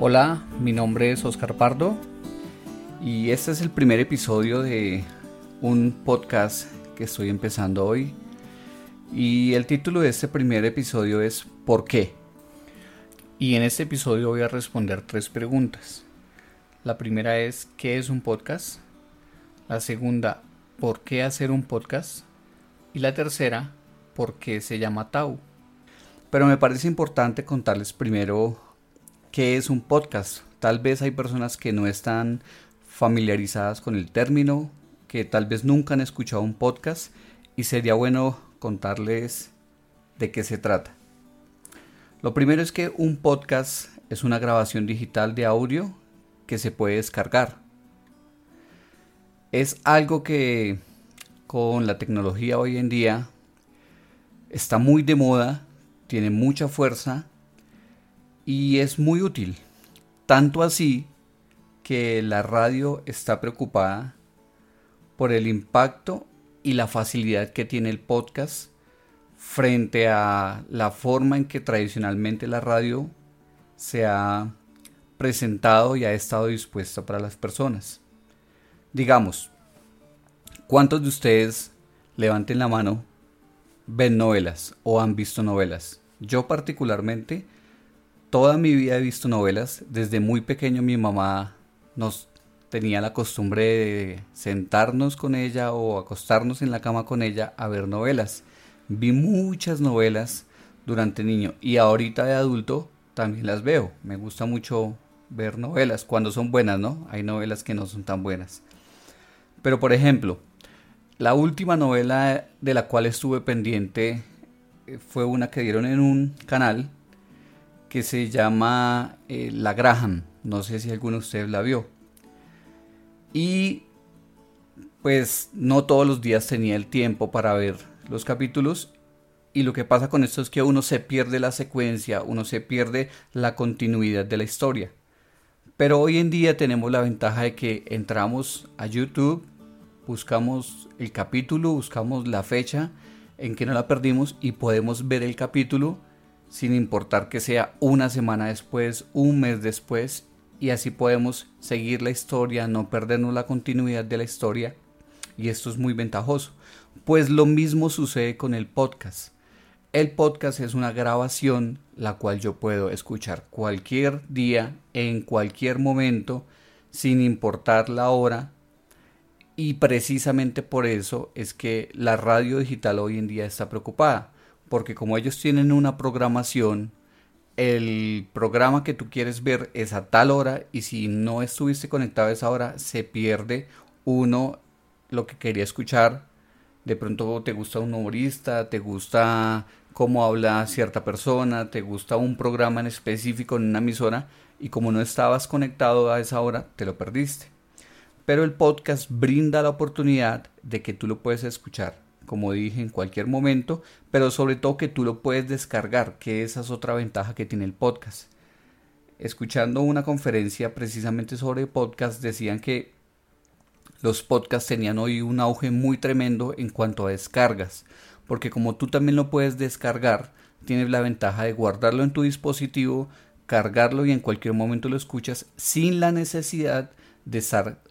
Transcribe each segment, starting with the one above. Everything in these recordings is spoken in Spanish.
Hola, mi nombre es Oscar Pardo y este es el primer episodio de un podcast que estoy empezando hoy. Y el título de este primer episodio es ¿Por qué? Y en este episodio voy a responder tres preguntas. La primera es ¿qué es un podcast? La segunda, ¿por qué hacer un podcast? Y la tercera, ¿por qué se llama Tau? Pero me parece importante contarles primero qué es un podcast. Tal vez hay personas que no están familiarizadas con el término, que tal vez nunca han escuchado un podcast y sería bueno contarles de qué se trata. Lo primero es que un podcast es una grabación digital de audio que se puede descargar. Es algo que con la tecnología hoy en día está muy de moda, tiene mucha fuerza y es muy útil. Tanto así que la radio está preocupada por el impacto y la facilidad que tiene el podcast frente a la forma en que tradicionalmente la radio se ha presentado y ha estado dispuesta para las personas. Digamos, ¿cuántos de ustedes levanten la mano ven novelas o han visto novelas? Yo particularmente toda mi vida he visto novelas. Desde muy pequeño mi mamá nos tenía la costumbre de sentarnos con ella o acostarnos en la cama con ella a ver novelas. Vi muchas novelas durante niño y ahorita de adulto también las veo. Me gusta mucho ver novelas cuando son buenas, ¿no? Hay novelas que no son tan buenas. Pero por ejemplo, la última novela de la cual estuve pendiente eh, fue una que dieron en un canal que se llama eh, La Graham. No sé si alguno de ustedes la vio. Y pues no todos los días tenía el tiempo para ver los capítulos. Y lo que pasa con esto es que uno se pierde la secuencia, uno se pierde la continuidad de la historia. Pero hoy en día tenemos la ventaja de que entramos a YouTube, buscamos el capítulo, buscamos la fecha en que no la perdimos y podemos ver el capítulo sin importar que sea una semana después, un mes después, y así podemos seguir la historia, no perdernos la continuidad de la historia, y esto es muy ventajoso. Pues lo mismo sucede con el podcast. El podcast es una grabación la cual yo puedo escuchar cualquier día, en cualquier momento, sin importar la hora. Y precisamente por eso es que la radio digital hoy en día está preocupada porque como ellos tienen una programación, el programa que tú quieres ver es a tal hora y si no estuviste conectado a esa hora se pierde uno lo que quería escuchar. De pronto te gusta un humorista, te gusta cómo habla cierta persona, te gusta un programa en específico en una emisora y como no estabas conectado a esa hora te lo perdiste. Pero el podcast brinda la oportunidad de que tú lo puedes escuchar como dije, en cualquier momento, pero sobre todo que tú lo puedes descargar, que esa es otra ventaja que tiene el podcast. Escuchando una conferencia precisamente sobre podcast, decían que los podcasts tenían hoy un auge muy tremendo en cuanto a descargas, porque como tú también lo puedes descargar, tienes la ventaja de guardarlo en tu dispositivo, cargarlo y en cualquier momento lo escuchas sin la necesidad de estar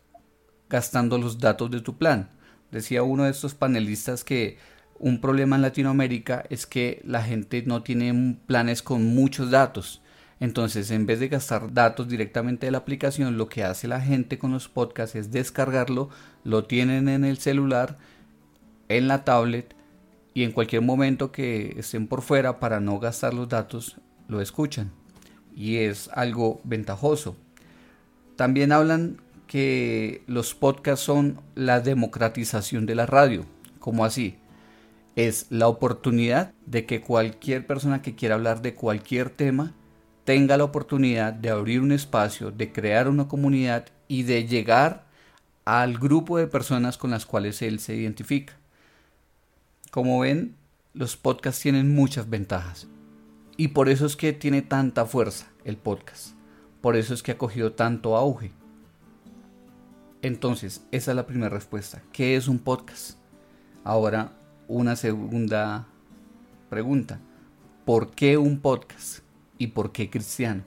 gastando los datos de tu plan. Decía uno de estos panelistas que un problema en Latinoamérica es que la gente no tiene planes con muchos datos. Entonces, en vez de gastar datos directamente de la aplicación, lo que hace la gente con los podcasts es descargarlo, lo tienen en el celular, en la tablet y en cualquier momento que estén por fuera para no gastar los datos, lo escuchan. y es algo ventajoso. También hablan que los podcasts son la democratización de la radio. ¿Cómo así? Es la oportunidad de que cualquier persona que quiera hablar de cualquier tema tenga la oportunidad de abrir un espacio, de crear una comunidad y de llegar al grupo de personas con las cuales él se identifica. Como ven, los podcasts tienen muchas ventajas. Y por eso es que tiene tanta fuerza el podcast. Por eso es que ha cogido tanto auge. Entonces, esa es la primera respuesta. ¿Qué es un podcast? Ahora, una segunda pregunta. ¿Por qué un podcast? ¿Y por qué cristiano?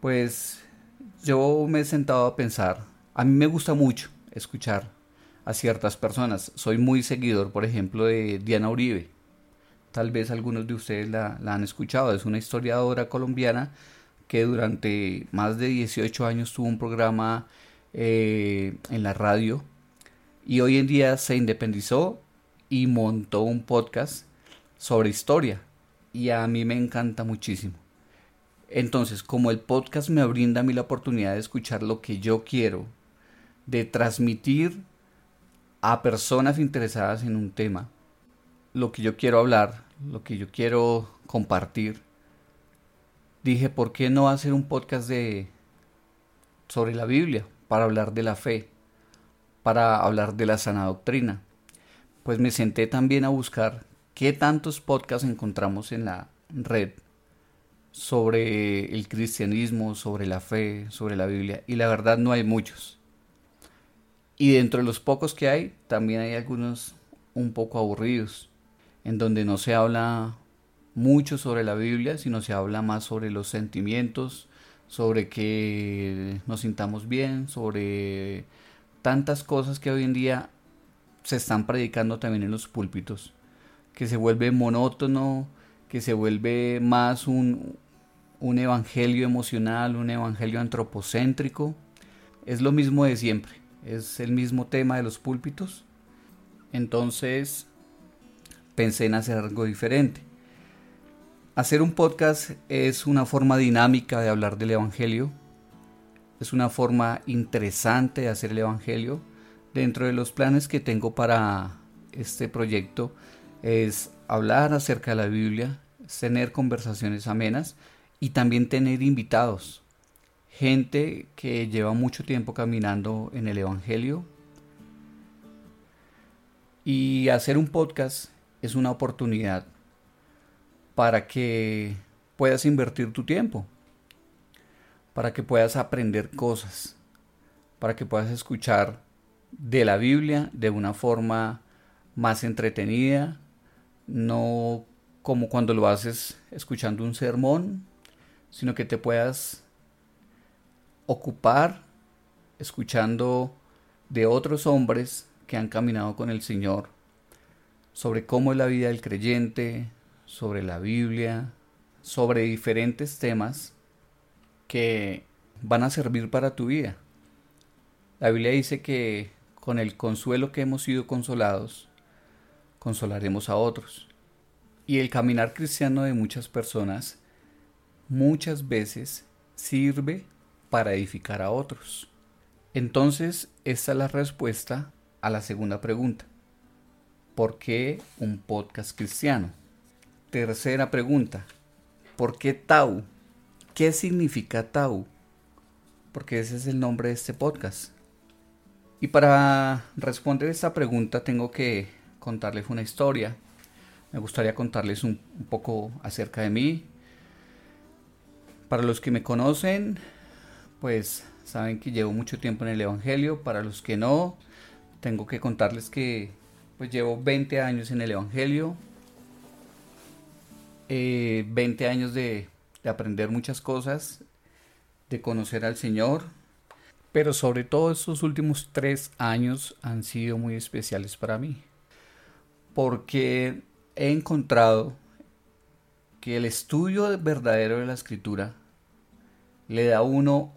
Pues yo me he sentado a pensar, a mí me gusta mucho escuchar a ciertas personas. Soy muy seguidor, por ejemplo, de Diana Uribe. Tal vez algunos de ustedes la, han escuchado. Es una historiadora colombiana que durante más de 18 años tuvo un programa eh, en la radio y hoy en día se independizó y montó un podcast sobre historia y a mí me encanta muchísimo. Entonces, como el podcast me brinda a mí la oportunidad de escuchar lo que yo quiero, de transmitir a personas interesadas en un tema lo que yo quiero hablar, lo que yo quiero compartir, dije, ¿por qué no hacer un podcast de sobre la Biblia para hablar de la fe, para hablar de la sana doctrina? Pues me senté también a buscar ¿Qué tantos podcasts encontramos en la red sobre el cristianismo, sobre la fe, sobre la Biblia? Y la verdad no hay muchos. Y dentro de los pocos que hay, también hay algunos un poco aburridos, en donde no se habla mucho sobre la Biblia, sino se habla más sobre los sentimientos, sobre que nos sintamos bien, sobre tantas cosas que hoy en día se están predicando también en los púlpitos que se vuelve monótono, que se vuelve más un, un evangelio emocional, un evangelio antropocéntrico. Es lo mismo de siempre, es el mismo tema de los púlpitos. Entonces pensé en hacer algo diferente. Hacer un podcast es una forma dinámica de hablar del Evangelio. Es una forma interesante de hacer el Evangelio. Dentro de los planes que tengo para este proyecto es hablar acerca de la Biblia, tener conversaciones amenas y también tener invitados, gente que lleva mucho tiempo caminando en el Evangelio. Y hacer un podcast es una oportunidad para que puedas invertir tu tiempo, para que puedas aprender cosas, para que puedas escuchar de la Biblia de una forma más entretenida, no como cuando lo haces escuchando un sermón, sino que te puedas ocupar escuchando de otros hombres que han caminado con el Señor sobre cómo es la vida del creyente, sobre la Biblia, sobre diferentes temas que van a servir para tu vida. La Biblia dice que con el consuelo que hemos sido consolados, consolaremos a otros. Y el caminar cristiano de muchas personas muchas veces sirve para edificar a otros. Entonces, esta es la respuesta a la segunda pregunta. ¿Por qué un podcast cristiano? Tercera pregunta. ¿Por qué Tau? ¿Qué significa Tau? Porque ese es el nombre de este podcast. Y para responder esta pregunta tengo que contarles una historia. Me gustaría contarles un, poco acerca de mí. Para los que me conocen, pues saben que llevo mucho tiempo en el Evangelio. Para los que no, tengo que contarles que pues llevo 20 años en el Evangelio. 20 eh, años de, de aprender muchas cosas, de conocer al Señor. Pero sobre todo estos últimos tres años han sido muy especiales para mí porque he encontrado que el estudio verdadero de la escritura le da a uno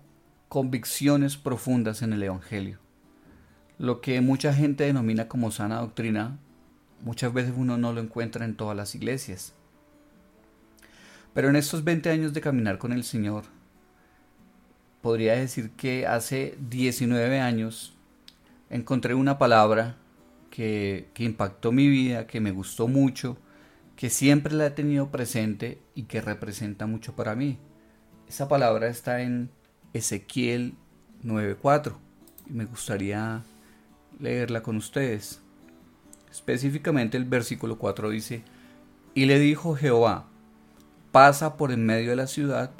convicciones profundas en el Evangelio. Lo que mucha gente denomina como sana doctrina, muchas veces uno no lo encuentra en todas las iglesias. Pero en estos 20 años de caminar con el Señor, podría decir que hace 19 años encontré una palabra que, que impactó mi vida, que me gustó mucho, que siempre la he tenido presente y que representa mucho para mí. Esa palabra está en Ezequiel 9.4 y me gustaría leerla con ustedes. Específicamente el versículo 4 dice, y le dijo Jehová, pasa por en medio de la ciudad,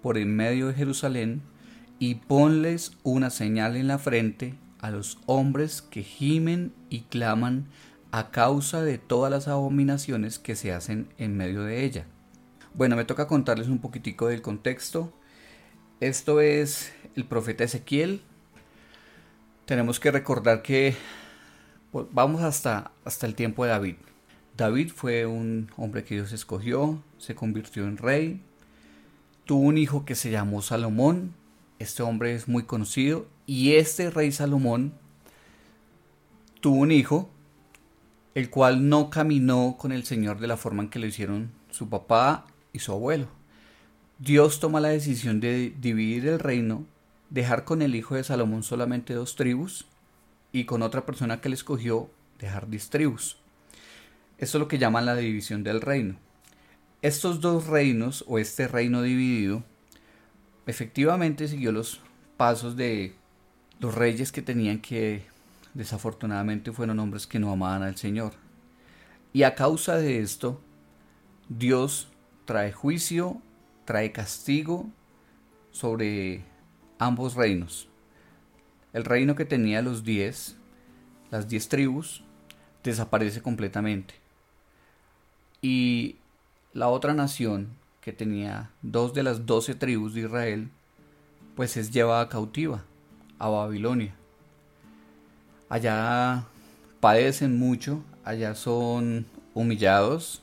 por en medio de Jerusalén, y ponles una señal en la frente a los hombres que gimen y claman a causa de todas las abominaciones que se hacen en medio de ella. Bueno, me toca contarles un poquitico del contexto. Esto es el profeta Ezequiel. Tenemos que recordar que pues, vamos hasta, hasta el tiempo de David. David fue un hombre que Dios escogió, se convirtió en rey, tuvo un hijo que se llamó Salomón, este hombre es muy conocido y este rey Salomón tuvo un hijo, el cual no caminó con el Señor de la forma en que lo hicieron su papá y su abuelo. Dios toma la decisión de dividir el reino, dejar con el hijo de Salomón solamente dos tribus y con otra persona que le escogió dejar diez tribus. Esto es lo que llaman la división del reino. Estos dos reinos o este reino dividido efectivamente siguió los pasos de los reyes que tenían que desafortunadamente fueron hombres que no amaban al Señor. Y a causa de esto, Dios trae juicio, trae castigo sobre ambos reinos. El reino que tenía los diez, las diez tribus, desaparece completamente. Y la otra nación, que tenía dos de las doce tribus de Israel, pues es llevada cautiva a Babilonia. Allá padecen mucho, allá son humillados.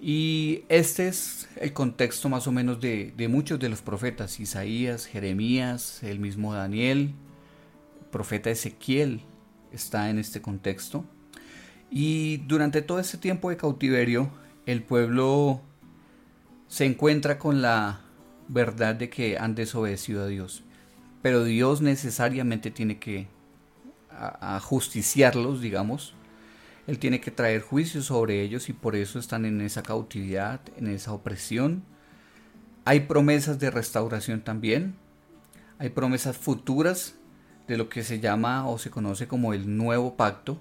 Y este es el contexto más o menos de, muchos de los profetas, Isaías, Jeremías, el mismo Daniel, el profeta Ezequiel está en este contexto. Y durante todo este tiempo de cautiverio, el pueblo se encuentra con la verdad de que han desobedecido a Dios. Pero Dios necesariamente tiene que justiciarlos, digamos. Él tiene que traer juicio sobre ellos y por eso están en esa cautividad, en esa opresión. Hay promesas de restauración también. Hay promesas futuras de lo que se llama o se conoce como el nuevo pacto,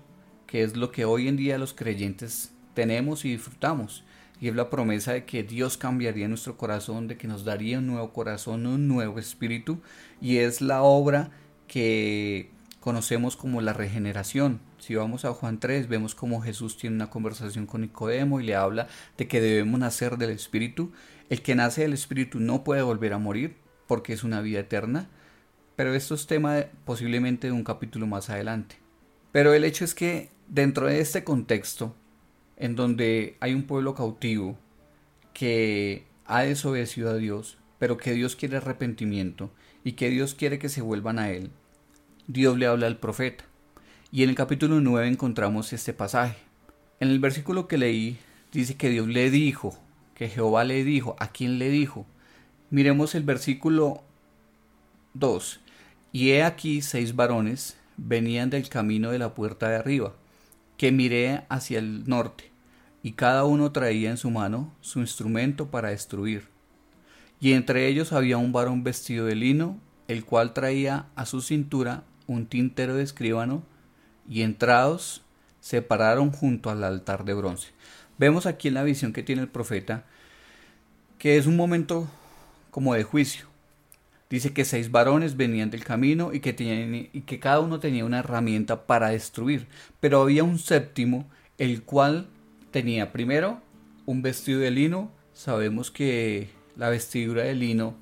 que es lo que hoy en día los creyentes tenemos y disfrutamos y es la promesa de que Dios cambiaría nuestro corazón, de que nos daría un nuevo corazón, un nuevo espíritu, y es la obra que conocemos como la regeneración. Si vamos a Juan 3, vemos como Jesús tiene una conversación con Nicodemo y le habla de que debemos nacer del espíritu. El que nace del espíritu no puede volver a morir porque es una vida eterna, pero esto es tema posiblemente de un capítulo más adelante. Pero el hecho es que dentro de este contexto, en donde hay un pueblo cautivo que ha desobedecido a Dios, pero que Dios quiere arrepentimiento y que Dios quiere que se vuelvan a Él, Dios le habla al profeta. Y en el capítulo 9 encontramos este pasaje. En el versículo que leí dice que Dios le dijo, que Jehová le dijo, ¿a quién le dijo? Miremos el versículo 2. Y he aquí seis varones venían del camino de la puerta de arriba, que miré hacia el norte, y cada uno traía en su mano su instrumento para destruir. Y entre ellos había un varón vestido de lino, el cual traía a su cintura un tintero de escribano, y entrados se pararon junto al altar de bronce. Vemos aquí en la visión que tiene el profeta que es un momento como de juicio. Dice que seis varones venían del camino y que, tenían, y que cada uno tenía una herramienta para destruir. Pero había un séptimo, el cual tenía primero un vestido de lino. Sabemos que la vestidura de lino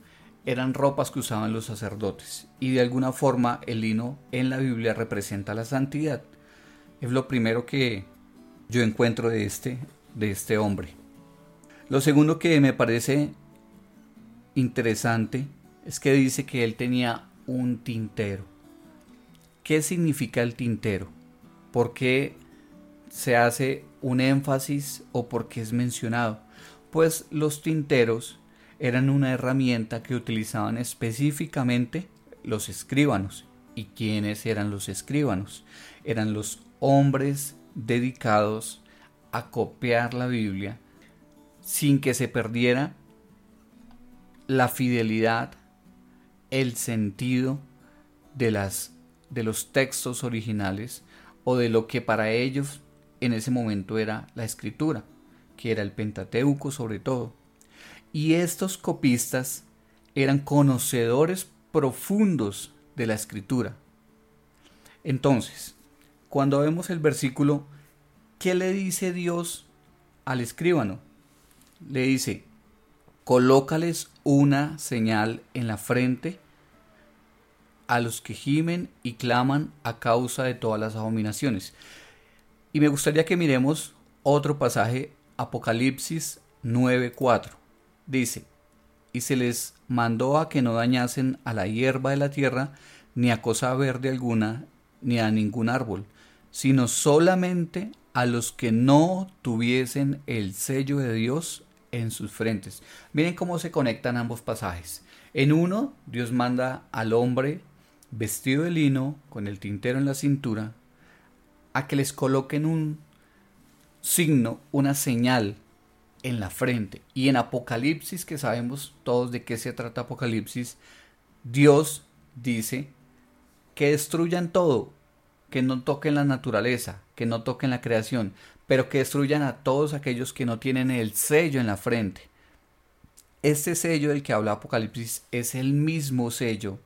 eran ropas que usaban los sacerdotes. Y de alguna forma el lino en la Biblia representa la santidad. Es lo primero que yo encuentro de este, de este hombre. Lo segundo que me parece interesante es que dice que él tenía un tintero. ¿Qué significa el tintero? ¿Por qué se hace un énfasis o por qué es mencionado? pues los tinteros eran una herramienta que utilizaban específicamente los escribanos. ¿Y quiénes eran los escribanos? Eran los hombres dedicados a copiar la Biblia sin que se perdiera la fidelidad, el sentido de, las, de los textos originales o de lo que para ellos en ese momento era la escritura, que era el Pentateuco sobre todo. Y estos copistas eran conocedores profundos de la escritura. Entonces, cuando vemos el versículo, ¿qué le dice Dios al escribano? Le dice, colócales una señal en la frente a los que gimen y claman a causa de todas las abominaciones. Y me gustaría que miremos otro pasaje, Apocalipsis 9:4. Dice, y se les mandó a que no dañasen a la hierba de la tierra, ni a cosa verde alguna, ni a ningún árbol, sino solamente a los que no tuviesen el sello de Dios en sus frentes. Miren cómo se conectan ambos pasajes. En uno, Dios manda al hombre vestido de lino, con el tintero en la cintura, a que les coloquen un signo, una señal en la frente. Y en Apocalipsis, que sabemos todos de qué se trata Apocalipsis, Dios dice que destruyan todo, que no toquen la naturaleza, que no toquen la creación, pero que destruyan a todos aquellos que no tienen el sello en la frente. Este sello del que habla Apocalipsis es el mismo sello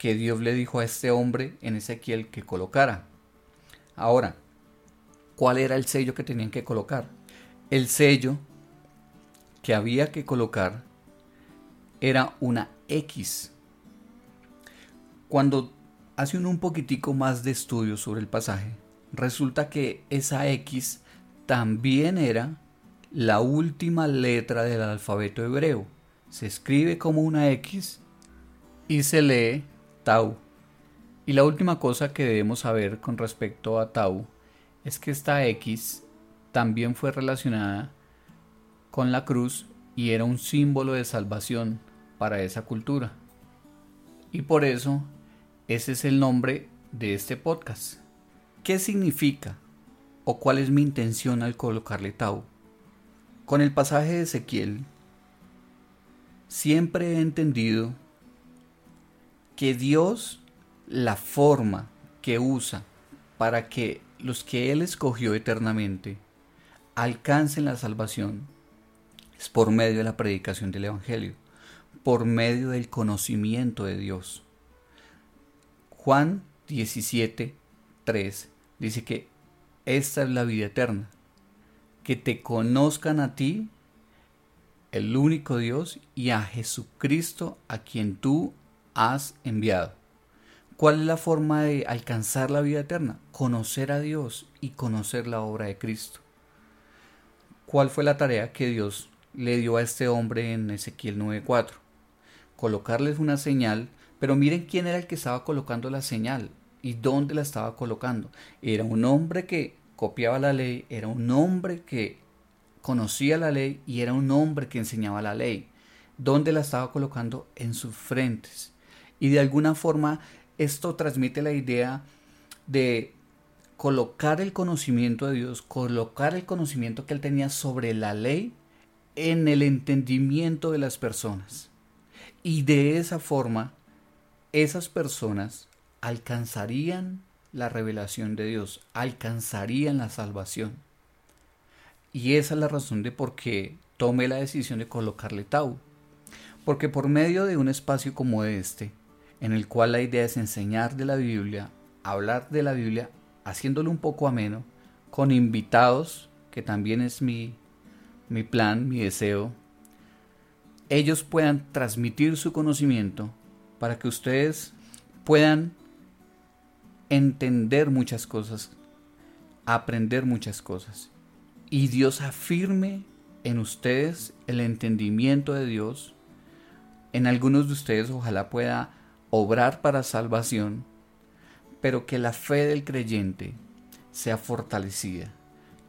que Dios le dijo a este hombre en Ezequiel que colocara. Ahora, ¿cuál era el sello que tenían que colocar? El sello que había que colocar era una X. Cuando hace un poquitico más de estudio sobre el pasaje, resulta que esa X también era la última letra del alfabeto hebreo. Se escribe como una X y se lee Tau. Y la última cosa que debemos saber con respecto a Tau es que esta X también fue relacionada con la cruz y era un símbolo de salvación para esa cultura. Y por eso ese es el nombre de este podcast. ¿Qué significa o cuál es mi intención al colocarle Tau? Con el pasaje de Ezequiel, siempre he entendido que Dios, la forma que usa para que los que Él escogió eternamente alcancen la salvación es por medio de la predicación del Evangelio, por medio del conocimiento de Dios. Juan 17, 3 dice que esta es la vida eterna, que te conozcan a ti, el único Dios, y a Jesucristo a quien tú has enviado. ¿Cuál es la forma de alcanzar la vida eterna? Conocer a Dios y conocer la obra de Cristo. ¿Cuál fue la tarea que Dios le dio a este hombre en Ezequiel 9:4. Colocarles una señal, pero miren quién era el que estaba colocando la señal y dónde la estaba colocando. Era un hombre que copiaba la ley, era un hombre que conocía la ley y era un hombre que enseñaba la ley. ¿Dónde la estaba colocando? En sus frentes. Y de alguna forma esto transmite la idea de colocar el conocimiento de Dios, colocar el conocimiento que él tenía sobre la ley en el entendimiento de las personas. Y de esa forma, esas personas alcanzarían la revelación de Dios, alcanzarían la salvación. Y esa es la razón de por qué tomé la decisión de colocarle Tau. Porque por medio de un espacio como este, en el cual la idea es enseñar de la Biblia, hablar de la Biblia, haciéndolo un poco ameno, con invitados, que también es mi mi plan, mi deseo, ellos puedan transmitir su conocimiento para que ustedes puedan entender muchas cosas, aprender muchas cosas. Y Dios afirme en ustedes el entendimiento de Dios. En algunos de ustedes ojalá pueda obrar para salvación, pero que la fe del creyente sea fortalecida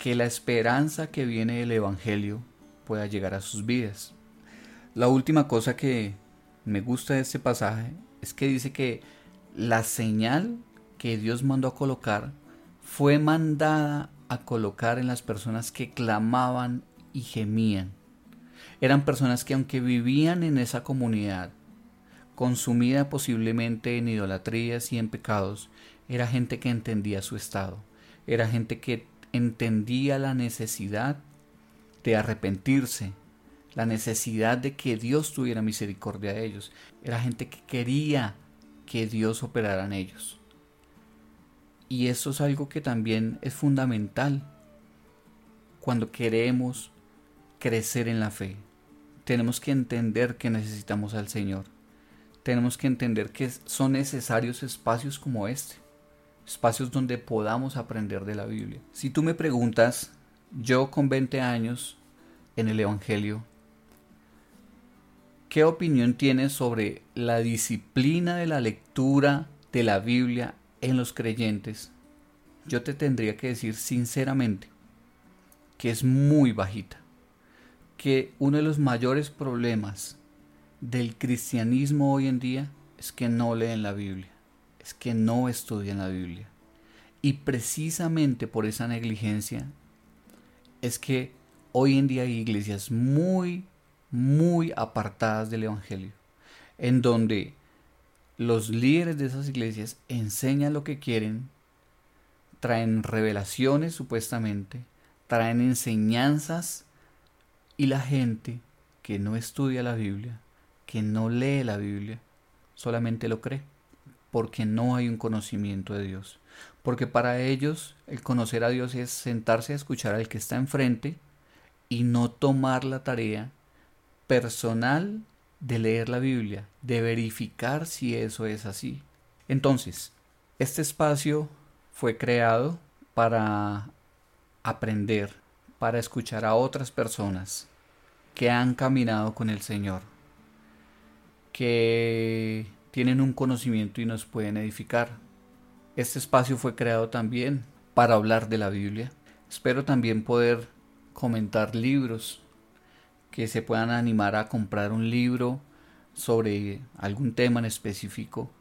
que la esperanza que viene del Evangelio pueda llegar a sus vidas. La última cosa que me gusta de este pasaje es que dice que la señal que Dios mandó a colocar fue mandada a colocar en las personas que clamaban y gemían. Eran personas que aunque vivían en esa comunidad, consumida posiblemente en idolatrías y en pecados, era gente que entendía su estado, era gente que entendía la necesidad de arrepentirse, la necesidad de que Dios tuviera misericordia de ellos, era gente que quería que Dios operara en ellos. Y eso es algo que también es fundamental cuando queremos crecer en la fe. Tenemos que entender que necesitamos al Señor. Tenemos que entender que son necesarios espacios como este. Espacios donde podamos aprender de la Biblia. Si tú me preguntas, yo con 20 años en el Evangelio, ¿qué opinión tienes sobre la disciplina de la lectura de la Biblia en los creyentes, yo te tendría que decir sinceramente que es muy bajita. Que uno de los mayores problemas del cristianismo hoy en día es que no leen la Biblia, es que no estudian la Biblia. Y precisamente por esa negligencia es que hoy en día hay iglesias muy, muy apartadas del Evangelio, en donde los líderes de esas iglesias enseñan lo que quieren, traen revelaciones supuestamente, traen enseñanzas y la gente que no estudia la Biblia, que no lee la Biblia, solamente lo cree, porque no hay un conocimiento de Dios. Porque para ellos el conocer a Dios es sentarse a escuchar al que está enfrente y no tomar la tarea personal de leer la Biblia, de verificar si eso es así. Entonces, este espacio fue creado para aprender, para escuchar a otras personas que han caminado con el Señor, que tienen un conocimiento y nos pueden edificar. Este espacio fue creado también para hablar de la Biblia. Espero también poder comentar libros que se puedan animar a comprar un libro sobre algún tema en específico,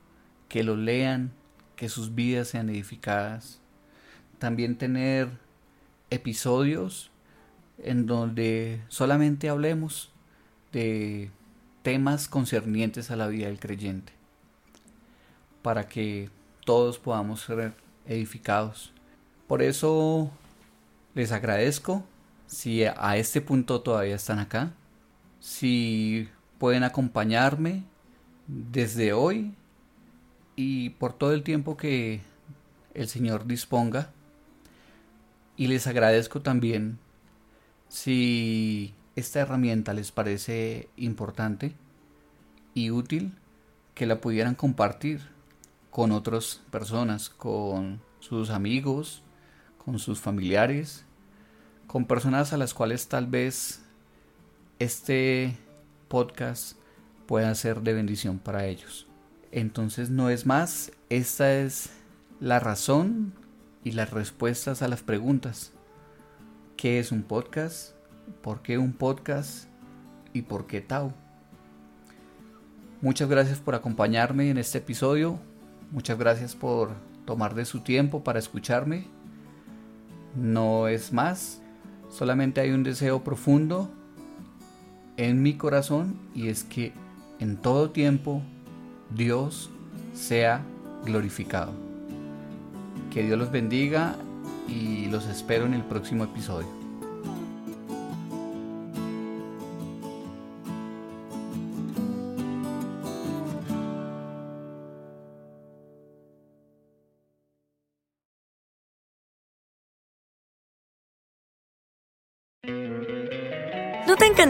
que lo lean, que sus vidas sean edificadas. También tener episodios en donde solamente hablemos de temas concernientes a la vida del creyente, para que todos podamos ser edificados. Por eso les agradezco si a este punto todavía están acá, si pueden acompañarme desde hoy y por todo el tiempo que el Señor disponga. Y les agradezco también si esta herramienta les parece importante y útil, que la pudieran compartir con otras personas, con sus amigos, con sus familiares con personas a las cuales tal vez este podcast pueda ser de bendición para ellos. Entonces no es más, esta es la razón y las respuestas a las preguntas. ¿Qué es un podcast? ¿Por qué un podcast? ¿Y por qué Tau? Muchas gracias por acompañarme en este episodio. Muchas gracias por tomar de su tiempo para escucharme. No es más. Solamente hay un deseo profundo en mi corazón y es que en todo tiempo Dios sea glorificado. Que Dios los bendiga y los espero en el próximo episodio.